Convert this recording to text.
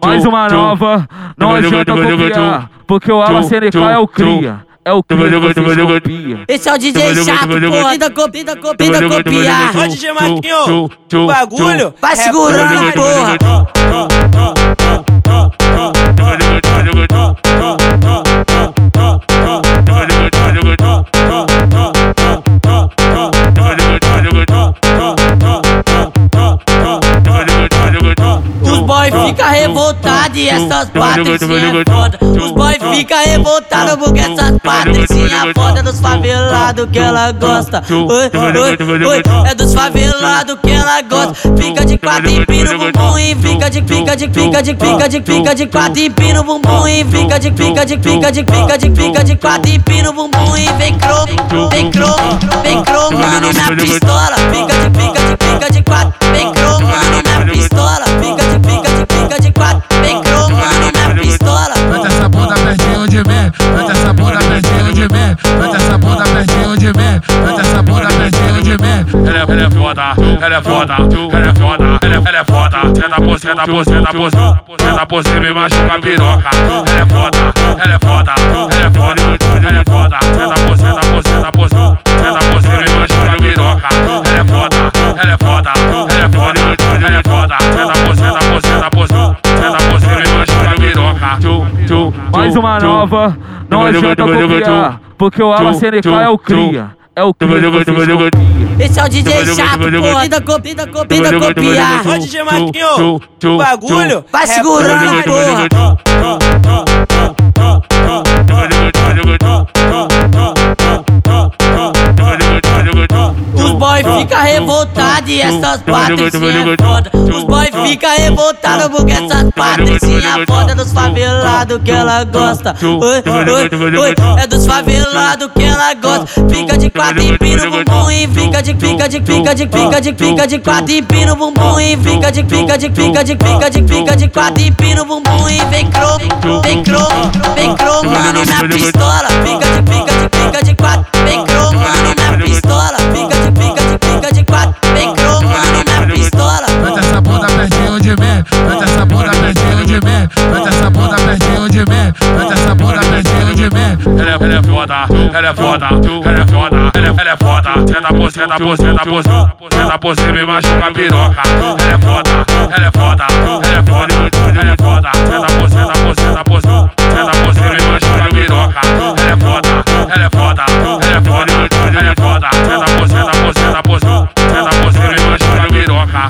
Mais uma nova, não adianta copiar, porque o Ala CNK é o cria. É o cria que vocês copiam. Esse é o DJ chato, porra. Pinta, copia, pinta, copiar. Ó, DJ Marquinho, o bagulho Vai segurando, porra. Fica revoltado e essas patricinhas é foda. Os boy fica revoltado porque essas patricinhas é foda. É dos favelados que ela gosta. Oi, oi, oi. É dos favelados que ela gosta. Fica de quatro e pino bumbum e fica de fica de fica de fica de fica de quatro e pino bumbum e fica de fica de fica de fica de fica de quatro e pino bumbum e vem cromo, vem cromo, vem cromando na pistola. Fica de fica de fica de Ela é, ela é foda, ela é foda, ela é foda, ela é, ela é foda. Senta por cima, por cima, por senta por cima e machuca a piroca. Ela é foda, ela é foda, ela é foda, ela é foda. Senta por cima, por cima, por senta por cima e machuca a piroca. Ela é foda, ela é foda, ela é foda, ela é foda. Senta por cima, por cima, por senta por cima e machuca a piroca. Mais uma nova, não adianta copiar, porque o Ala CNK é o cria. É o cria. Esse é o DJ chato, porra. Pinta, copia, pinta, copiar. Ó, DJ Marquinho, o bagulho Vai segurando, porra. Fica revoltado e essas patricinhas é foda. Os boy fica revoltado porque essas patricinhas é foda. É dos favelados que ela gosta. Oi, oi, oi. É dos favelados que ela gosta. Fica de quatro e pino bumbum e fica de fica de fica de fica de fica de quatro e pino bumbum e fica de fica de fica de fica de fica de quatro e pino bumbum e vem cromo, vem cromo, vem cromando na pistola. Fica de ela é foda, ela é foda, ela é foda, ela é foda. Senta por cima, por cima, por cima, senta por cima e machuca a piroca. Ela é foda, ela é foda, ela é foda, ela é foda. Senta por cima, por cima, por cima, senta por cima e machuca a piroca. Ela é foda, ela é foda, ela é foda, ela é foda. Senta por cima, por cima, por cima, senta por cima e machuca a piroca.